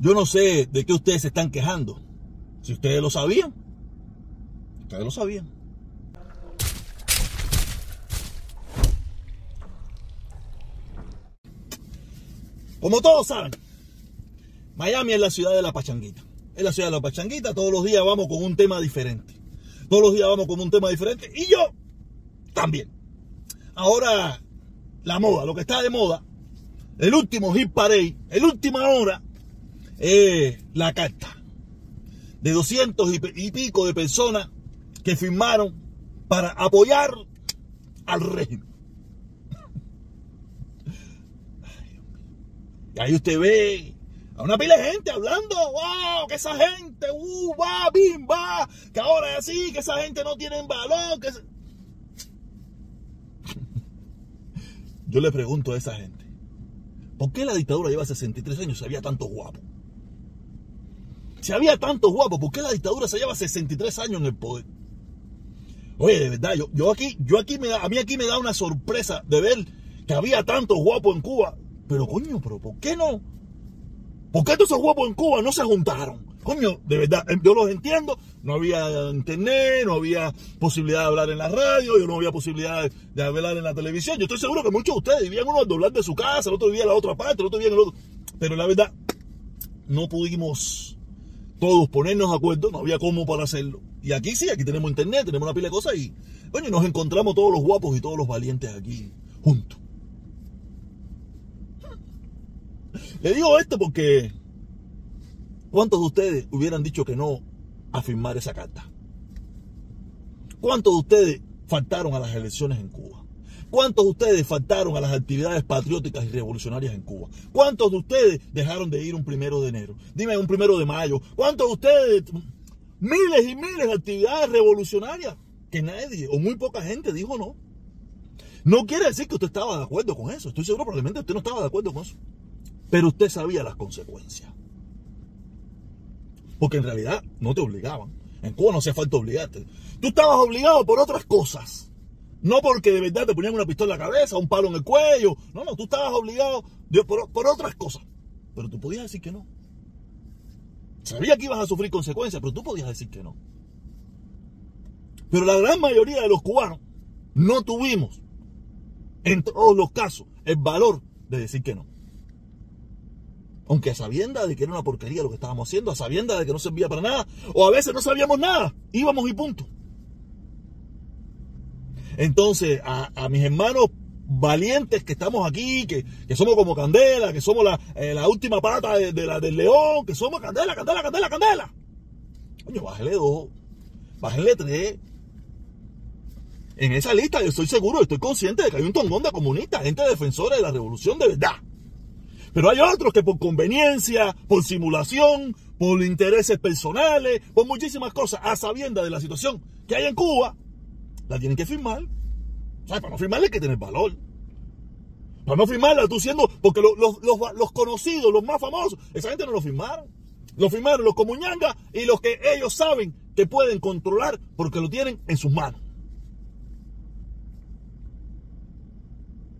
Yo no sé de qué ustedes se están quejando. Si ustedes lo sabían, ustedes lo sabían. Como todos saben, Miami es la ciudad de la pachanguita. Es la ciudad de la pachanguita, todos los días vamos con un tema diferente. Todos los días vamos con un tema diferente y yo también. Ahora, la moda, lo que está de moda, el último hit parade, el última hora, es la carta de 200 y pico de personas que firmaron para apoyar al régimen. Y ahí usted ve a una pila de gente hablando, wow, que esa gente, uh, va, bim, va, que ahora es así, que esa gente no tiene valor, que... Yo le pregunto a esa gente, ¿por qué la dictadura lleva 63 años si había tantos guapos? Si había tantos guapos, ¿por qué la dictadura se lleva 63 años en el poder? Oye, de verdad, yo, yo aquí, yo aquí me a mí aquí me da una sorpresa de ver que había tantos guapos en Cuba pero coño, pero ¿por qué no? ¿Por qué todos esos guapos en Cuba no se juntaron? Coño, de verdad, em, yo los entiendo. No había internet, no había posibilidad de hablar en la radio, no había posibilidad de hablar en la televisión. Yo estoy seguro que muchos de ustedes vivían uno al doblar de su casa, el otro vivía en la otra parte, el otro vivía en el otro. Pero la verdad, no pudimos todos ponernos de acuerdo, no había cómo para hacerlo. Y aquí sí, aquí tenemos internet, tenemos una pila de cosas y, coño, nos encontramos todos los guapos y todos los valientes aquí juntos. Le digo esto porque ¿cuántos de ustedes hubieran dicho que no a firmar esa carta? ¿Cuántos de ustedes faltaron a las elecciones en Cuba? ¿Cuántos de ustedes faltaron a las actividades patrióticas y revolucionarias en Cuba? ¿Cuántos de ustedes dejaron de ir un primero de enero? Dime un primero de mayo. ¿Cuántos de ustedes? Miles y miles de actividades revolucionarias que nadie o muy poca gente dijo no. No quiere decir que usted estaba de acuerdo con eso. Estoy seguro probablemente usted no estaba de acuerdo con eso. Pero usted sabía las consecuencias. Porque en realidad no te obligaban. En Cuba no hacía falta obligarte. Tú estabas obligado por otras cosas. No porque de verdad te ponían una pistola en la cabeza, un palo en el cuello. No, no, tú estabas obligado por, por otras cosas. Pero tú podías decir que no. Sabía que ibas a sufrir consecuencias, pero tú podías decir que no. Pero la gran mayoría de los cubanos no tuvimos, en todos los casos, el valor de decir que no. Aunque a sabienda de que era una porquería lo que estábamos haciendo, a sabienda de que no servía para nada, o a veces no sabíamos nada, íbamos y punto. Entonces, a, mis hermanos valientes que estamos aquí, que, somos como Candela, que somos la, eh, última pata de, la, del león, que somos Candela, Candela, Candela, Candela. Coño, bájale dos, bájenle tres. En esa lista yo estoy seguro, estoy consciente de que hay un tongón de comunistas, gente defensora de la revolución de verdad. Pero hay otros que por conveniencia, por simulación, por intereses personales, por muchísimas cosas, a sabienda de la situación que hay en Cuba, la tienen que firmar. O para no firmarla hay que tener valor. Para no firmarla, tú siendo, porque los, conocidos, los más famosos, esa gente no lo firmaron. Lo firmaron los comuñangas y los que ellos saben que pueden controlar porque lo tienen en sus manos.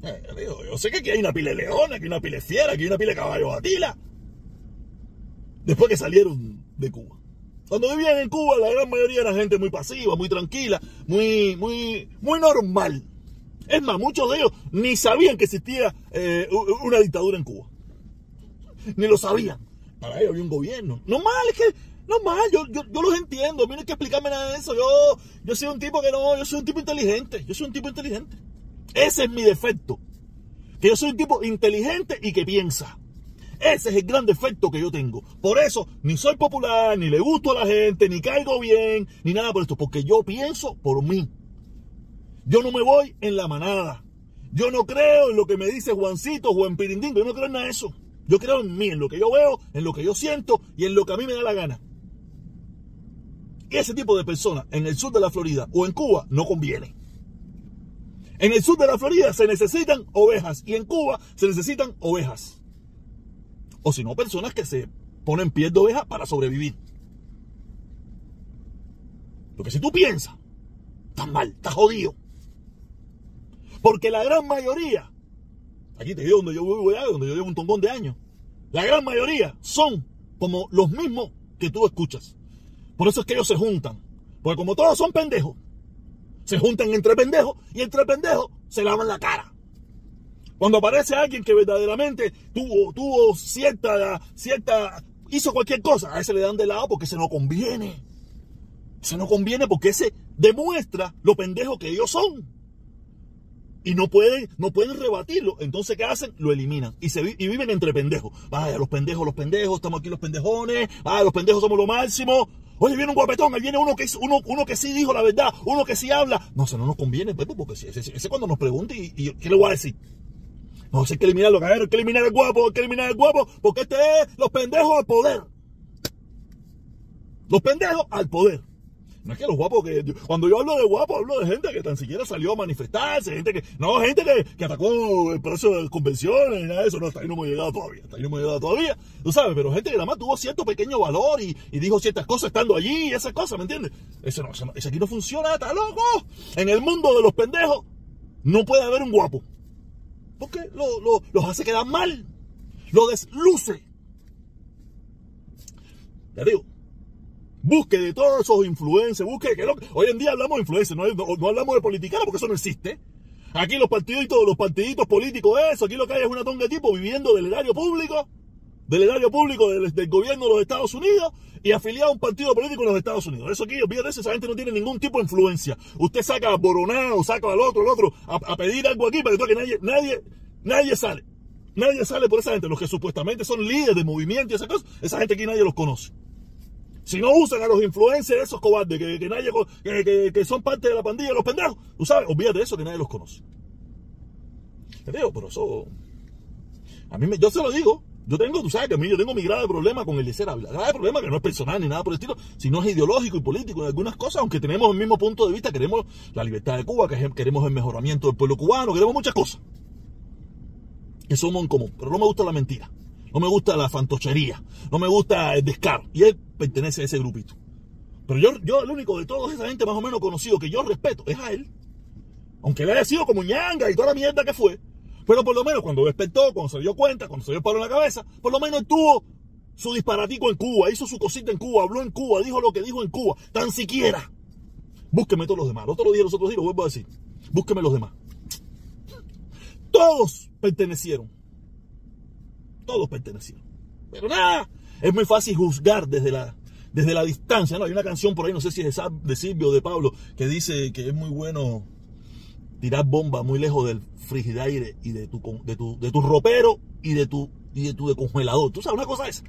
Eh, yo sé que aquí hay una pile de leones, aquí hay una pile fiera, aquí hay una pile de caballos atila. Después que salieron de Cuba. Cuando vivían en Cuba, la gran mayoría era gente muy pasiva, muy tranquila, muy, muy, muy normal. Es más, muchos de ellos ni sabían que existía eh, una dictadura en Cuba. Ni lo sabían. Para ellos había un gobierno. No mal, es que, no mal, yo, yo, yo los entiendo. A mí no hay que explicarme nada de eso. Yo, yo soy un tipo que no, yo soy un tipo inteligente. Yo soy un tipo inteligente. Ese es mi defecto. Que yo soy un tipo inteligente y que piensa. Ese es el gran defecto que yo tengo. Por eso ni soy popular, ni le gusto a la gente, ni caigo bien, ni nada por esto. Porque yo pienso por mí. Yo no me voy en la manada. Yo no creo en lo que me dice Juancito, Juan Pirindín. Yo no creo en nada de eso. Yo creo en mí, en lo que yo veo, en lo que yo siento y en lo que a mí me da la gana. Y ese tipo de personas en el sur de la Florida o en Cuba no conviene. En el sur de la Florida se necesitan ovejas y en Cuba se necesitan ovejas. O si no, personas que se ponen piel de oveja para sobrevivir. Porque si tú piensas, estás mal, estás jodido. Porque la gran mayoría, aquí te digo donde yo vivo donde yo llevo un tongón de años, la gran mayoría son como los mismos que tú escuchas. Por eso es que ellos se juntan. Porque como todos son pendejos, se juntan entre pendejos y entre pendejos se lavan la cara. Cuando aparece alguien que verdaderamente tuvo, cierta, cierta, hizo cualquier cosa, a ese le dan de lado porque se no conviene. Se no conviene porque ese demuestra lo pendejo que ellos son. Y no pueden, no pueden rebatirlo. Entonces, ¿qué hacen? Lo eliminan. Y, se, y viven entre pendejos. Vaya, los pendejos, los pendejos, estamos aquí los pendejones. Vaya, los pendejos somos lo máximo. Oye, viene un guapetón, ahí viene uno que, uno, uno que sí dijo la verdad, uno que sí habla. No, eso no nos conviene, Pepe, porque ese, ese, cuando nos pregunte, y, y, ¿qué le voy a decir? No, hay que eliminarlo, hay que eliminar el guapo, hay que eliminar el guapo, porque este es los pendejos al poder. Los pendejos al poder. No es que los guapos que. Cuando yo hablo de guapos, hablo de gente que tan siquiera salió a manifestarse, gente que. No, gente que, que atacó el proceso de convenciones, nada de eso. No, hasta ahí no hemos llegado todavía. Hasta ahí no hemos llegado todavía. Tú sabes, pero gente que nada más tuvo cierto pequeño valor y, y dijo ciertas cosas estando allí, esas cosas, ¿me entiendes? Eso no, eso aquí no funciona, está loco. En el mundo de los pendejos no puede haber un guapo. Porque lo, lo, los hace quedar mal. Lo desluce. Ya digo, busque de todos esos influencers, busque que hoy en día hablamos de influencers, no, no, hablamos de politicana porque eso no existe. Aquí los partiditos, los partiditos políticos, eso, aquí lo que hay es una tonga de tipo viviendo del erario público, del erario público del, gobierno de los Estados Unidos y afiliado a un partido político en los Estados Unidos. Eso aquí, olvídate, esa gente no tiene ningún tipo de influencia. Usted saca a Boronado, saca al otro, al otro, a, pedir algo aquí para que nadie, nadie, nadie sale. Nadie sale por esa gente. Los que supuestamente son líderes de movimiento y esas cosas, esa gente aquí nadie los conoce. Si no usan a los influencers, esos cobardes, que, que nadie, que, que, que, son parte de la pandilla, los pendejos, tú sabes, olvídate de eso, que nadie los conoce. Te digo, pero eso, a mí me, yo se lo digo, yo tengo, tú sabes que a mí yo tengo mi grave problema con el de ser Ávila. Grave problema que no es personal ni nada por el estilo, sino es ideológico y político en algunas cosas, aunque tenemos el mismo punto de vista, queremos la libertad de Cuba, que queremos el mejoramiento del pueblo cubano, queremos muchas cosas. Que somos en común, pero no me gusta la mentira. No me gusta la fantochería, no me gusta el descaro. Y él pertenece a ese grupito. Pero yo, yo el único de toda esa gente más o menos conocido que yo respeto es a él. Aunque él haya sido como ñanga y toda la mierda que fue. Pero por lo menos cuando despertó, cuando se dio cuenta, cuando se dio el palo en la cabeza, por lo menos tuvo su disparatico en Cuba, hizo su cosita en Cuba, habló en Cuba, dijo lo que dijo en Cuba, tan siquiera. Búsqueme todos los demás. Los otros días, los otros días, lo vuelvo a decir. Búsqueme los demás. Todos pertenecieron todos pertenecieron. Pero nada, es muy fácil juzgar desde la, desde la distancia. ¿no? Hay una canción por ahí, no sé si es de Silvio o de Pablo, que dice que es muy bueno tirar bomba muy lejos del frigidaire y de tu, de tu, de tu ropero y de tu, y de tu congelador. ¿Tú sabes una cosa esa?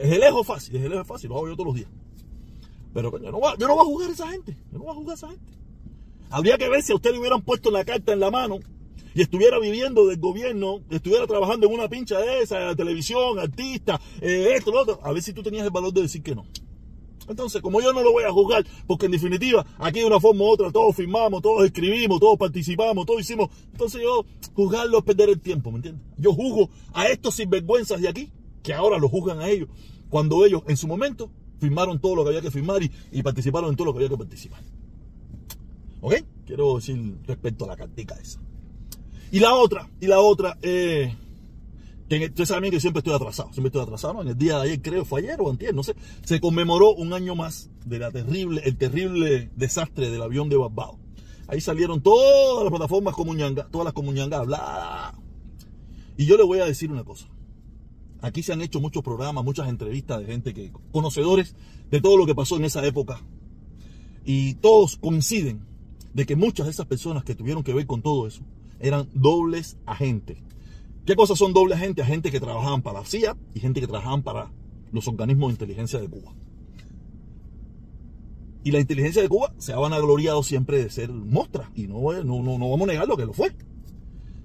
Es el lejos fácil, es el lejos fácil, lo hago yo todos los días. Pero yo no, voy, yo no voy a juzgar a esa gente, yo no voy a juzgar a esa gente. Habría que ver si a usted le hubieran puesto la carta en la mano y estuviera viviendo del gobierno, estuviera trabajando en una pincha de esa, televisión, artista, eh, esto, lo otro, a ver si tú tenías el valor de decir que no. Entonces, como yo no lo voy a juzgar, porque en definitiva, aquí de una forma u otra, todos firmamos, todos escribimos, todos participamos, todos hicimos. Entonces yo, juzgarlo es perder el tiempo, ¿me entiendes? Yo juzgo a estos sinvergüenzas de aquí, que ahora lo juzgan a ellos, cuando ellos en su momento firmaron todo lo que había que firmar y, participaron en todo lo que había que participar. ¿Ok? Quiero decir respecto a la cartica esa. Y la otra, y la otra, eh, ustedes saben que siempre estoy atrasado, siempre estoy atrasado, en el día de ayer creo, fue ayer o antier, no sé, se conmemoró un año más de la terrible, el terrible desastre del avión de Barbados. Ahí salieron todas las plataformas comuñangas, todas las comuñangas, bla. Y yo le voy a decir una cosa. Aquí se han hecho muchos programas, muchas entrevistas de gente que, conocedores de todo lo que pasó en esa época. Y todos coinciden de que muchas de esas personas que tuvieron que ver con todo eso eran dobles agentes. ¿Qué cosas son dobles agentes? Agentes que trabajaban para la CIA y gente que trabajaban para los organismos de inteligencia de Cuba. Y la inteligencia de Cuba se ha vanagloriado siempre de ser mostra. Y no, no, no, no vamos a negar lo que lo fue.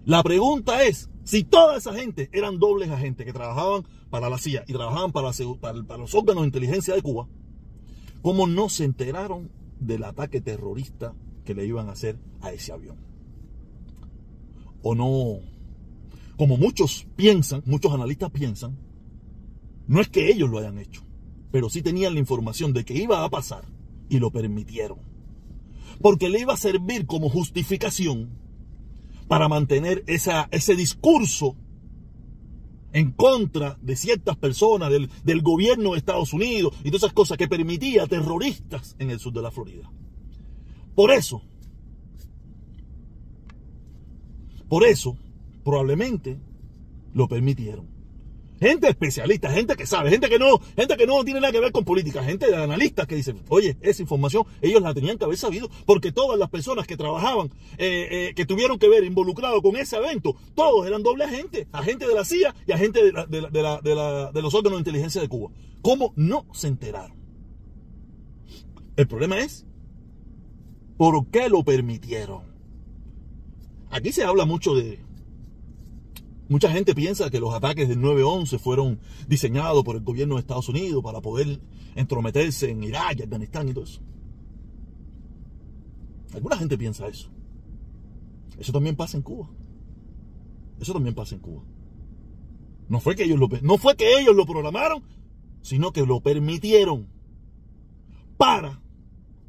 La pregunta es, si toda esa gente eran dobles agentes que trabajaban para la CIA y trabajaban para los órganos de inteligencia de Cuba, ¿cómo no se enteraron del ataque terrorista que le iban a hacer a ese avión? o no, como muchos piensan, muchos analistas piensan, no es que ellos lo hayan hecho, pero sí tenían la información de que iba a pasar y lo permitieron. Porque le iba a servir como justificación para mantener ese discurso en contra de ciertas personas, del, del, gobierno de Estados Unidos y todas esas cosas que permitía terroristas en el sur de la Florida. Por eso, por eso, probablemente lo permitieron. Gente especialista, gente que sabe, gente que no, gente que no tiene nada que ver con política, gente de analistas que dicen, oye, esa información ellos la tenían que haber sabido, porque todas las personas que trabajaban, eh, eh, que tuvieron que ver involucrados con ese evento, todos eran doble agentes, agentes de la CIA y de, de los órganos de inteligencia de Cuba. ¿Cómo no se enteraron? El problema es, ¿por qué lo permitieron? Aquí se habla mucho de, Mucha gente piensa que los ataques del 9-11 fueron diseñados por el gobierno de Estados Unidos para poder entrometerse en Irak, Afganistán y todo eso. Alguna gente piensa eso. Eso también pasa en Cuba. Eso también pasa en Cuba. No fue que ellos lo, no fue que ellos lo programaron, sino que lo permitieron para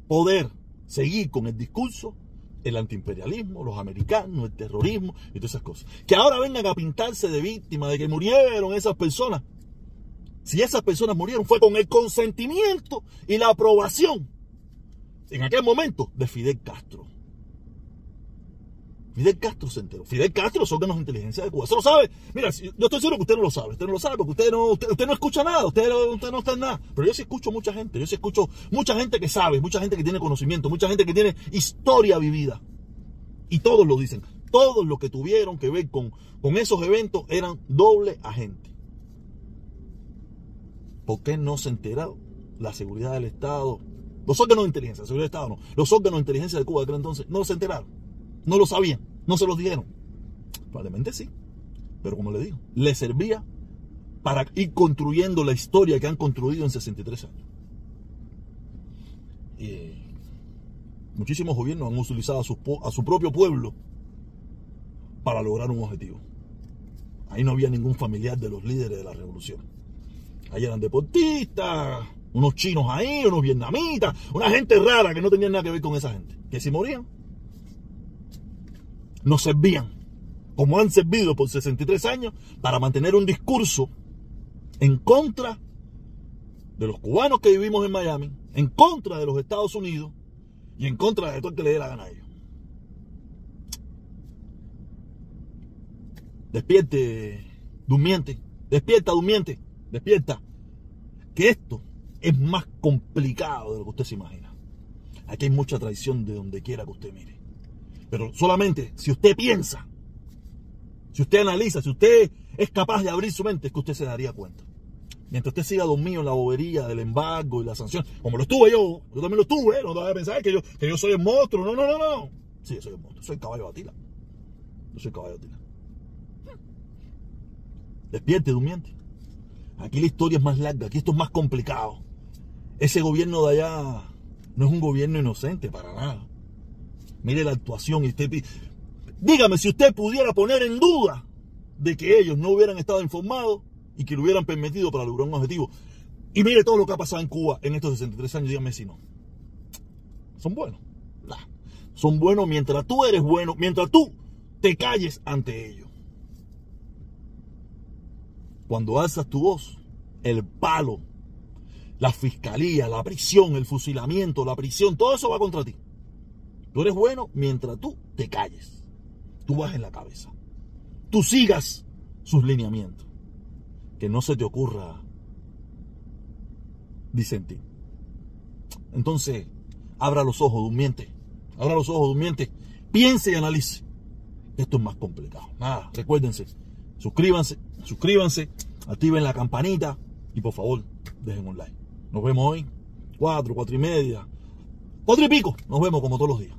poder seguir con el discurso el antiimperialismo, los americanos, el terrorismo y todas esas cosas. Que ahora vengan a pintarse de víctimas de que murieron esas personas. Si esas personas murieron fue con el consentimiento y la aprobación en aquel momento de Fidel Castro. Fidel Castro se enteró. Fidel Castro los órganos de inteligencia de Cuba. ¿Se lo sabe? Mira, yo estoy seguro que usted no lo sabe. Usted no lo sabe porque usted no, usted, no escucha nada. Usted, no está en nada. Pero yo sí escucho mucha gente. Yo sí escucho mucha gente que sabe, mucha gente que tiene conocimiento, mucha gente que tiene historia vivida. Y todos lo dicen. Todos los que tuvieron que ver con, con esos eventos eran doble agente. ¿Por qué no se enteró la seguridad del Estado? Los órganos de inteligencia, la seguridad del Estado no. Los órganos de inteligencia de Cuba de aquel entonces no se enteraron. No lo sabían, no se los dijeron. Probablemente sí, pero como le digo, le servía para ir construyendo la historia que han construido en 63 años. muchísimos gobiernos han utilizado a su, a su propio pueblo para lograr un objetivo. Ahí no había ningún familiar de los líderes de la revolución. Ahí eran deportistas, unos chinos ahí, unos vietnamitas, una gente rara que no tenía nada que ver con esa gente. Que si morían, nos servían, como han servido por 63 años, para mantener un discurso en contra de los cubanos que vivimos en Miami, en contra de los Estados Unidos y en contra de todo el que le dé la gana a ellos. Despierte, durmiente, despierta, durmiente, despierta. Que esto es más complicado de lo que usted se imagina. Aquí hay mucha traición de donde quiera que usted mire. Pero solamente si usted piensa, si usted analiza, si usted es capaz de abrir su mente, es que usted se daría cuenta. Mientras usted siga dormido en la bobería del embargo y la sanción, como lo estuve yo, yo también lo estuve, no te a pensar que yo, que yo soy el monstruo, no, no, no, no. Sí, yo soy el monstruo, soy el caballo de Atila. Yo soy el caballo de Atila. Despierte, durmiente. Aquí la historia es más larga, aquí esto es más complicado. Ese gobierno de allá no es un gobierno inocente para nada. Mire la actuación y usted... Dígame si usted pudiera poner en duda de que ellos no hubieran estado informados y que lo hubieran permitido para lograr un objetivo. Y mire todo lo que ha pasado en Cuba en estos 63 años, dígame si no. Son buenos. Son buenos mientras tú eres bueno, mientras tú te calles ante ellos. Cuando alzas tu voz, el palo, la fiscalía, la prisión, el fusilamiento, la prisión, todo eso va contra ti. Tú eres bueno mientras tú te calles. Tú en la cabeza. Tú sigas sus lineamientos. Que no se te ocurra disentir. Entonces, abra los ojos, durmiente. Abra los ojos, durmiente. Piense y analice. Esto es más complicado. Nada, recuérdense. Suscríbanse, suscríbanse, activen la campanita y por favor, dejen un like. Nos vemos hoy, cuatro, cuatro y media, cuatro y pico. Nos vemos como todos los días.